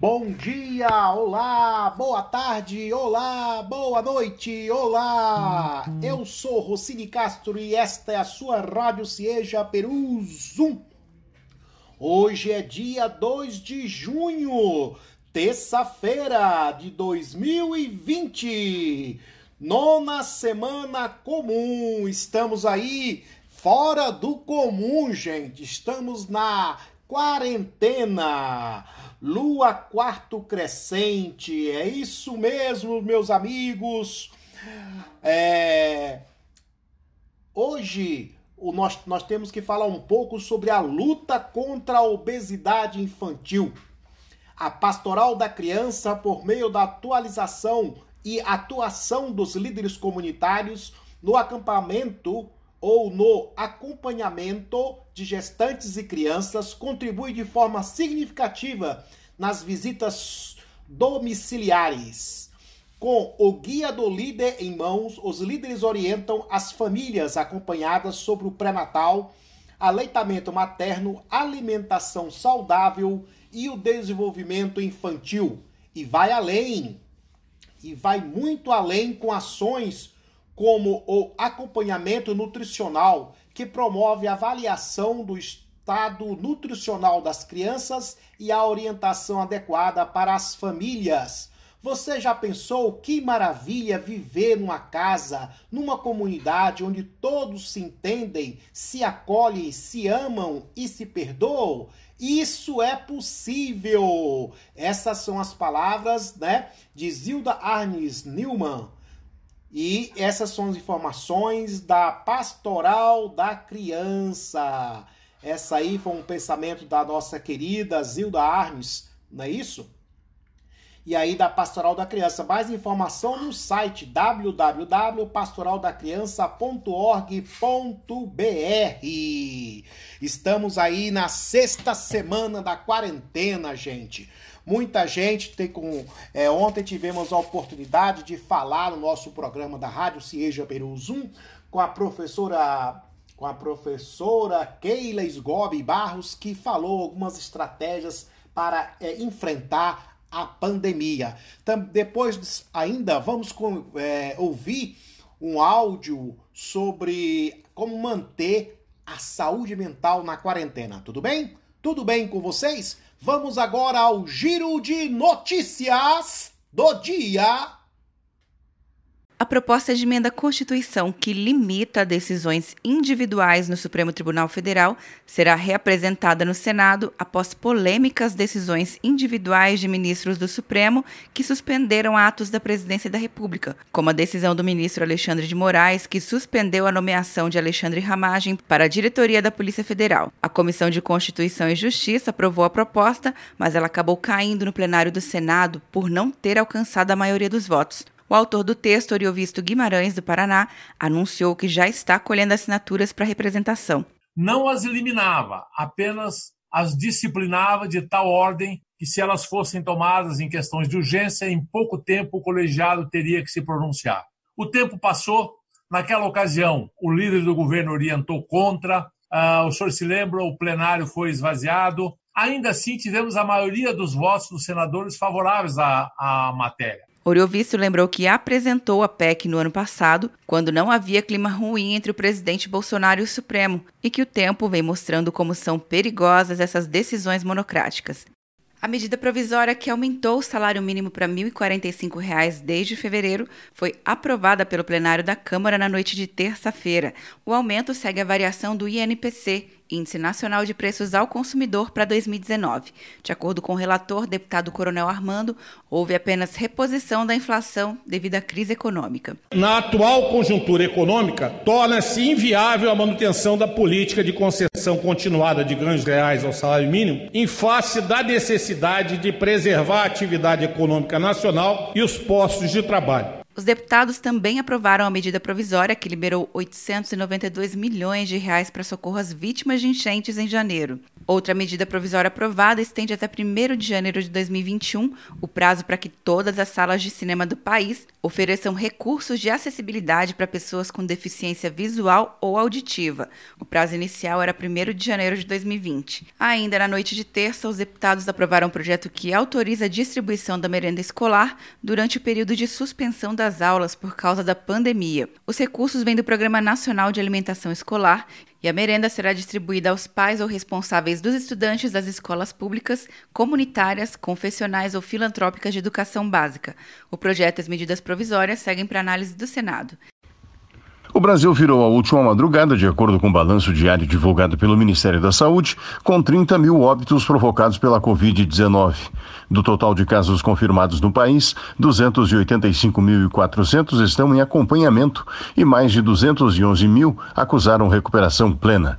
Bom dia, olá, boa tarde, olá, boa noite, olá. Eu sou Rocine Castro e esta é a sua Rádio Cieja Peru Zoom. Hoje é dia 2 de junho, terça-feira de 2020. Nona semana comum. Estamos aí fora do comum, gente. Estamos na quarentena. Lua quarto crescente, é isso mesmo, meus amigos. É... Hoje o, nós, nós temos que falar um pouco sobre a luta contra a obesidade infantil. A pastoral da criança, por meio da atualização e atuação dos líderes comunitários no acampamento ou no acompanhamento de gestantes e crianças contribui de forma significativa nas visitas domiciliares. Com o guia do líder em mãos, os líderes orientam as famílias acompanhadas sobre o pré-natal, aleitamento materno, alimentação saudável e o desenvolvimento infantil. E vai além, e vai muito além com ações como o acompanhamento nutricional, que promove a avaliação do estado nutricional das crianças e a orientação adequada para as famílias. Você já pensou que maravilha viver numa casa, numa comunidade onde todos se entendem, se acolhem, se amam e se perdoam? Isso é possível. Essas são as palavras, né, de Zilda Arnes Newman e essas são as informações da Pastoral da Criança. Essa aí foi um pensamento da nossa querida Zilda Arnes, não é isso? E aí da Pastoral da Criança. Mais informação no site www.pastoraldacriança.org.br. Estamos aí na sexta semana da quarentena, gente. Muita gente tem com. É, ontem tivemos a oportunidade de falar no nosso programa da Rádio Cieja Peru Zoom com a professora com a professora Keila Sgobi Barros, que falou algumas estratégias para é, enfrentar a pandemia. Depois ainda vamos com, é, ouvir um áudio sobre como manter a saúde mental na quarentena. Tudo bem? Tudo bem com vocês? Vamos agora ao giro de notícias do dia. A proposta de emenda à Constituição que limita decisões individuais no Supremo Tribunal Federal será reapresentada no Senado após polêmicas decisões individuais de ministros do Supremo que suspenderam atos da Presidência da República, como a decisão do ministro Alexandre de Moraes, que suspendeu a nomeação de Alexandre Ramagem para a diretoria da Polícia Federal. A Comissão de Constituição e Justiça aprovou a proposta, mas ela acabou caindo no plenário do Senado por não ter alcançado a maioria dos votos. O autor do texto, Oriovisto Guimarães, do Paraná, anunciou que já está colhendo assinaturas para representação. Não as eliminava, apenas as disciplinava de tal ordem que, se elas fossem tomadas em questões de urgência, em pouco tempo o colegiado teria que se pronunciar. O tempo passou, naquela ocasião, o líder do governo orientou contra, uh, o senhor se lembra, o plenário foi esvaziado. Ainda assim, tivemos a maioria dos votos dos senadores favoráveis à, à matéria. Oriovisto lembrou que apresentou a PEC no ano passado, quando não havia clima ruim entre o presidente Bolsonaro e o Supremo, e que o tempo vem mostrando como são perigosas essas decisões monocráticas. A medida provisória que aumentou o salário mínimo para R$ 1.045 desde fevereiro foi aprovada pelo plenário da Câmara na noite de terça-feira. O aumento segue a variação do INPC, Índice Nacional de Preços ao Consumidor para 2019. De acordo com o relator, deputado Coronel Armando, houve apenas reposição da inflação devido à crise econômica. Na atual conjuntura econômica, torna-se inviável a manutenção da política de concessão continuada de ganhos reais ao salário mínimo, em face da necessidade de preservar a atividade econômica nacional e os postos de trabalho. Os deputados também aprovaram a medida provisória que liberou 892 milhões de reais para socorro às vítimas de enchentes em janeiro. Outra medida provisória aprovada estende até 1 de janeiro de 2021 o prazo para que todas as salas de cinema do país ofereçam recursos de acessibilidade para pessoas com deficiência visual ou auditiva. O prazo inicial era 1 de janeiro de 2020. Ainda na noite de terça, os deputados aprovaram um projeto que autoriza a distribuição da merenda escolar durante o período de suspensão das aulas por causa da pandemia. Os recursos vêm do Programa Nacional de Alimentação Escolar e a merenda será distribuída aos pais ou responsáveis dos estudantes das escolas públicas, comunitárias, confessionais ou filantrópicas de educação básica. O projeto e as medidas provisórias seguem para análise do Senado. O Brasil virou a última madrugada, de acordo com o balanço diário divulgado pelo Ministério da Saúde, com 30 mil óbitos provocados pela Covid-19. Do total de casos confirmados no país, 285.400 estão em acompanhamento e mais de 211 mil acusaram recuperação plena.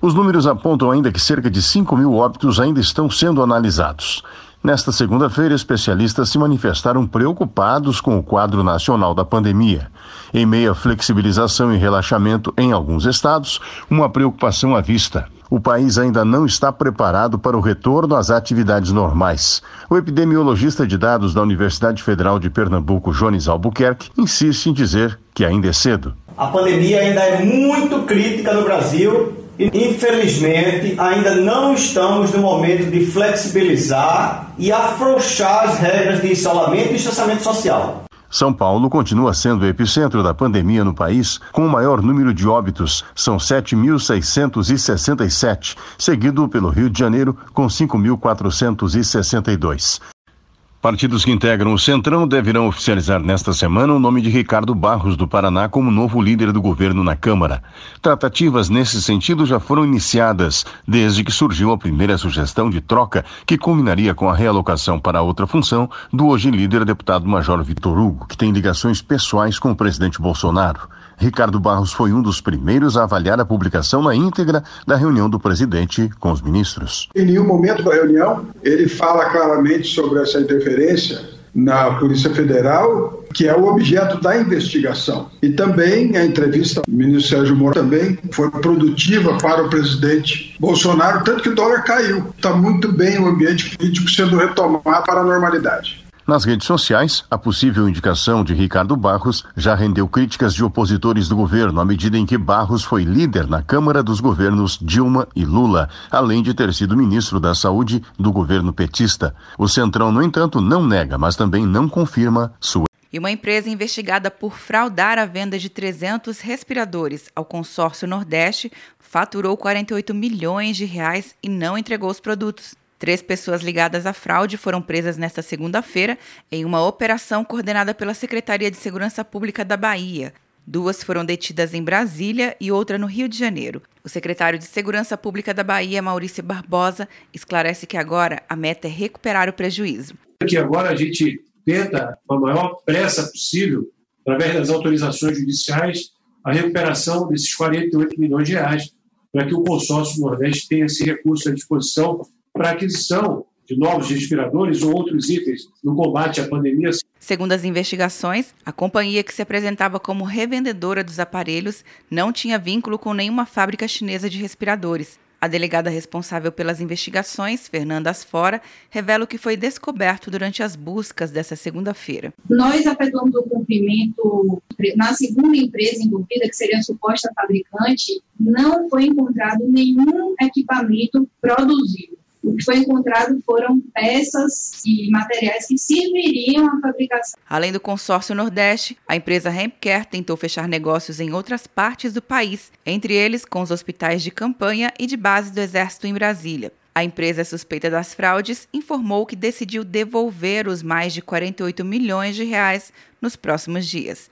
Os números apontam ainda que cerca de 5 mil óbitos ainda estão sendo analisados. Nesta segunda-feira, especialistas se manifestaram preocupados com o quadro nacional da pandemia. Em meio à flexibilização e relaxamento em alguns estados, uma preocupação à vista. O país ainda não está preparado para o retorno às atividades normais. O epidemiologista de dados da Universidade Federal de Pernambuco, Jones Albuquerque, insiste em dizer que ainda é cedo. A pandemia ainda é muito crítica no Brasil Infelizmente, ainda não estamos no momento de flexibilizar e afrouxar as regras de isolamento e distanciamento social. São Paulo continua sendo o epicentro da pandemia no país, com o maior número de óbitos, são 7.667, seguido pelo Rio de Janeiro, com 5.462. Partidos que integram o Centrão deverão oficializar nesta semana o nome de Ricardo Barros do Paraná como novo líder do governo na Câmara. Tratativas nesse sentido já foram iniciadas, desde que surgiu a primeira sugestão de troca, que culminaria com a realocação para outra função do hoje líder deputado Major Vitor Hugo, que tem ligações pessoais com o presidente Bolsonaro. Ricardo Barros foi um dos primeiros a avaliar a publicação na íntegra da reunião do presidente com os ministros. Em nenhum momento da reunião ele fala claramente sobre essa interferência na Polícia Federal, que é o objeto da investigação. E também a entrevista do ministro Sérgio Moro também foi produtiva para o presidente Bolsonaro, tanto que o dólar caiu. Está muito bem o ambiente político sendo retomado para a normalidade. Nas redes sociais, a possível indicação de Ricardo Barros já rendeu críticas de opositores do governo à medida em que Barros foi líder na Câmara dos governos Dilma e Lula, além de ter sido ministro da Saúde do governo petista. O Centrão, no entanto, não nega, mas também não confirma sua e uma empresa investigada por fraudar a venda de 300 respiradores ao consórcio Nordeste faturou 48 milhões de reais e não entregou os produtos. Três pessoas ligadas à fraude foram presas nesta segunda-feira em uma operação coordenada pela Secretaria de Segurança Pública da Bahia. Duas foram detidas em Brasília e outra no Rio de Janeiro. O secretário de Segurança Pública da Bahia, Maurício Barbosa, esclarece que agora a meta é recuperar o prejuízo. Que agora a gente tenta, com a maior pressa possível, através das autorizações judiciais, a recuperação desses 48 milhões de reais, para que o consórcio Nordeste tenha esse recurso à disposição para aquisição de novos respiradores ou outros itens no combate à pandemia. Segundo as investigações, a companhia que se apresentava como revendedora dos aparelhos não tinha vínculo com nenhuma fábrica chinesa de respiradores. A delegada responsável pelas investigações, Fernanda Asfora, revela o que foi descoberto durante as buscas dessa segunda-feira. Nós efetuamos o cumprimento na segunda empresa envolvida, que seria a suposta fabricante, não foi encontrado nenhum equipamento produzido. O que foi encontrado foram peças e materiais que serviriam à fabricação. Além do consórcio Nordeste, a empresa Hempcare tentou fechar negócios em outras partes do país, entre eles com os hospitais de campanha e de base do Exército em Brasília. A empresa suspeita das fraudes informou que decidiu devolver os mais de 48 milhões de reais nos próximos dias.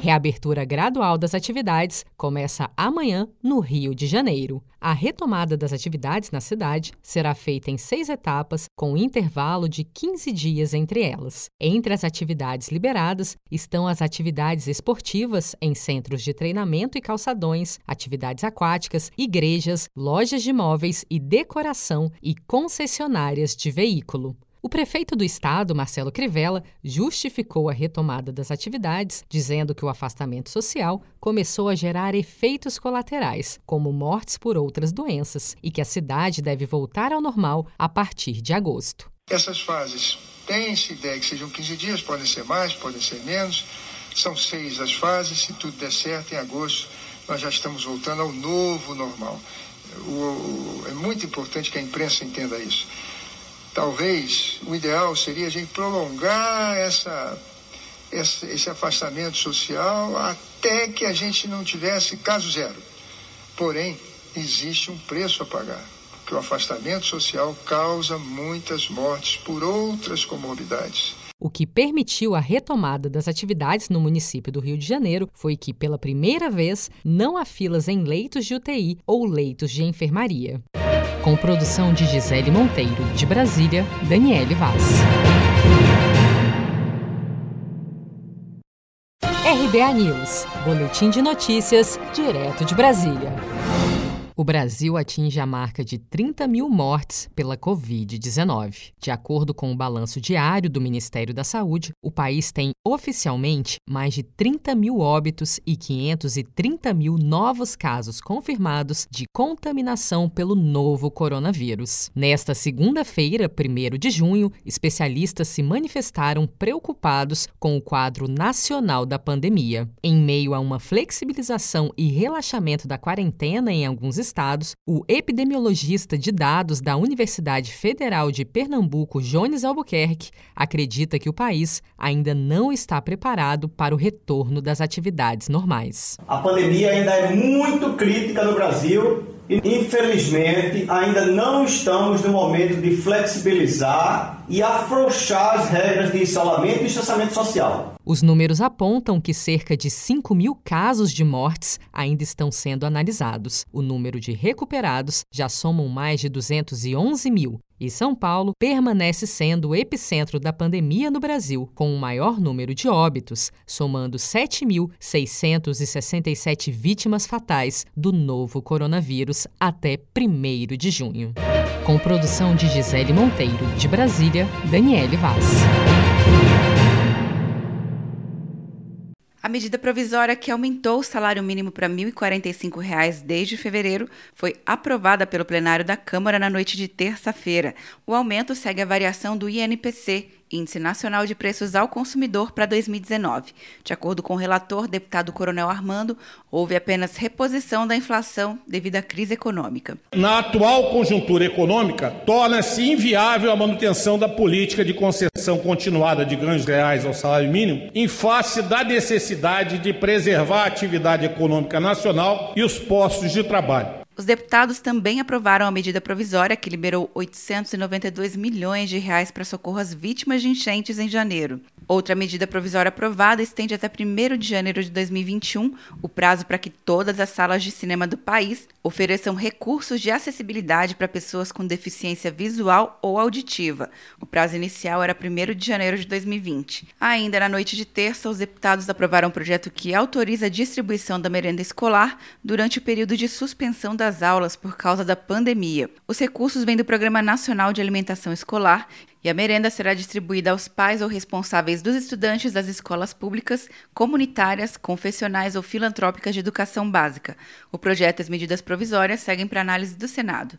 Reabertura gradual das atividades começa amanhã no Rio de Janeiro. A retomada das atividades na cidade será feita em seis etapas, com um intervalo de 15 dias entre elas. Entre as atividades liberadas estão as atividades esportivas em centros de treinamento e calçadões, atividades aquáticas, igrejas, lojas de móveis e decoração e concessionárias de veículo. O prefeito do estado, Marcelo Crivella, justificou a retomada das atividades, dizendo que o afastamento social começou a gerar efeitos colaterais, como mortes por outras doenças, e que a cidade deve voltar ao normal a partir de agosto. Essas fases tem-se ideia que sejam 15 dias, podem ser mais, podem ser menos. São seis as fases, se tudo der certo, em agosto nós já estamos voltando ao novo normal. O, o, é muito importante que a imprensa entenda isso talvez o ideal seria a gente prolongar essa, esse, esse afastamento social até que a gente não tivesse caso zero. Porém, existe um preço a pagar, porque o afastamento social causa muitas mortes por outras comorbidades. O que permitiu a retomada das atividades no município do Rio de Janeiro foi que, pela primeira vez, não há filas em leitos de UTI ou leitos de enfermaria com produção de Gisele Monteiro, de Brasília, Daniele Vaz. RBA News, Boletim de Notícias, direto de Brasília. O Brasil atinge a marca de 30 mil mortes pela Covid-19. De acordo com o balanço diário do Ministério da Saúde, o país tem oficialmente mais de 30 mil óbitos e 530 mil novos casos confirmados de contaminação pelo novo coronavírus. Nesta segunda-feira, 1 de junho, especialistas se manifestaram preocupados com o quadro nacional da pandemia. Em meio a uma flexibilização e relaxamento da quarentena em alguns estados, o epidemiologista de dados da Universidade Federal de Pernambuco, Jones Albuquerque, acredita que o país ainda não está preparado para o retorno das atividades normais. A pandemia ainda é muito crítica no Brasil Infelizmente, ainda não estamos no momento de flexibilizar e afrouxar as regras de isolamento e distanciamento social. Os números apontam que cerca de 5 mil casos de mortes ainda estão sendo analisados. O número de recuperados já somam mais de 211 mil, e São Paulo permanece sendo o epicentro da pandemia no Brasil, com o maior número de óbitos, somando 7.667 vítimas fatais do novo coronavírus até 1 de junho. Com produção de Gisele Monteiro, de Brasília, Daniele Vaz. A medida provisória que aumentou o salário mínimo para R$ 1.045 desde fevereiro foi aprovada pelo plenário da Câmara na noite de terça-feira. O aumento segue a variação do INPC, Índice Nacional de Preços ao Consumidor para 2019. De acordo com o relator, deputado Coronel Armando, houve apenas reposição da inflação devido à crise econômica. Na atual conjuntura econômica, torna-se inviável a manutenção da política de concessão continuada de ganhos reais ao salário mínimo, em face da necessidade de preservar a atividade econômica nacional e os postos de trabalho. Os deputados também aprovaram a medida provisória que liberou 892 milhões de reais para socorro às vítimas de enchentes em janeiro. Outra medida provisória aprovada estende até 1 de janeiro de 2021 o prazo para que todas as salas de cinema do país ofereçam recursos de acessibilidade para pessoas com deficiência visual ou auditiva. O prazo inicial era 1 de janeiro de 2020. Ainda na noite de terça, os deputados aprovaram um projeto que autoriza a distribuição da merenda escolar durante o período de suspensão das aulas por causa da pandemia. Os recursos vêm do Programa Nacional de Alimentação Escolar e a merenda será distribuída aos pais ou responsáveis dos estudantes das escolas públicas, comunitárias, confessionais ou filantrópicas de educação básica. O projeto e as medidas provisórias seguem para análise do Senado.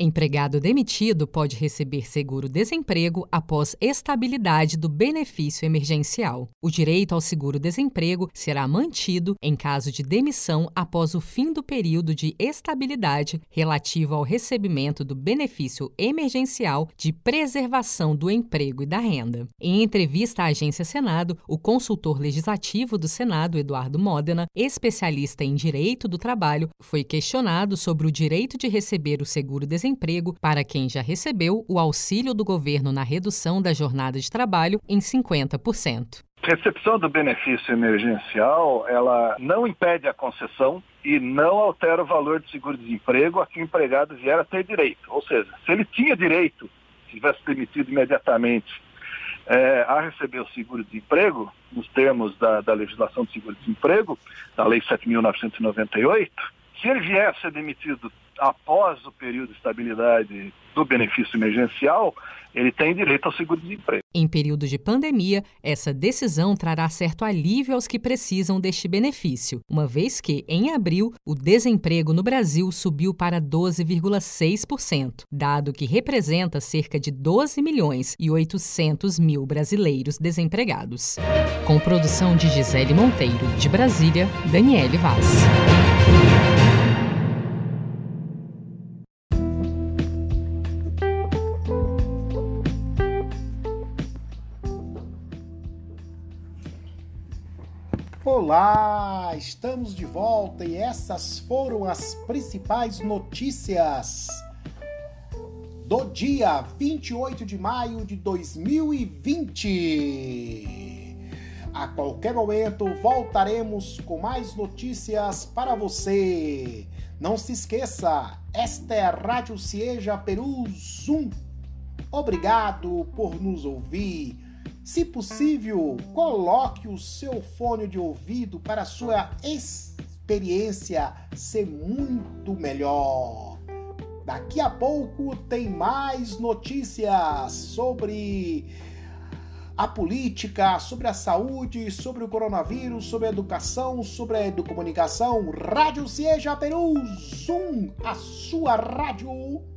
Empregado demitido pode receber seguro-desemprego após estabilidade do benefício emergencial. O direito ao seguro-desemprego será mantido em caso de demissão após o fim do período de estabilidade relativo ao recebimento do benefício emergencial de preservação do emprego e da renda. Em entrevista à Agência Senado, o consultor legislativo do Senado, Eduardo Modena, especialista em direito do trabalho, foi questionado sobre o direito de receber o seguro-desemprego desemprego para quem já recebeu o auxílio do governo na redução da jornada de trabalho em 50%. Recepção do benefício emergencial, ela não impede a concessão e não altera o valor do seguro-desemprego a que o empregado vier a ter direito. Ou seja, se ele tinha direito, se tivesse demitido imediatamente é, a receber o seguro-desemprego, nos termos da, da legislação do seguro-desemprego, da Lei 7.998, se ele vier a ser demitido após o período de estabilidade do benefício emergencial, ele tem direito ao seguro-desemprego. Em período de pandemia, essa decisão trará certo alívio aos que precisam deste benefício, uma vez que, em abril, o desemprego no Brasil subiu para 12,6%, dado que representa cerca de 12 milhões e 800 mil brasileiros desempregados. Com produção de Gisele Monteiro, de Brasília, Daniele Vaz. Olá, estamos de volta e essas foram as principais notícias do dia 28 de maio de 2020. A qualquer momento voltaremos com mais notícias para você. Não se esqueça, esta é a Rádio Cieja Peru Zoom. Obrigado por nos ouvir. Se possível, coloque o seu fone de ouvido para a sua experiência ser muito melhor. Daqui a pouco tem mais notícias sobre a política, sobre a saúde, sobre o coronavírus, sobre a educação, sobre a educomunicação. Rádio Cieja Peru, Zoom, a sua rádio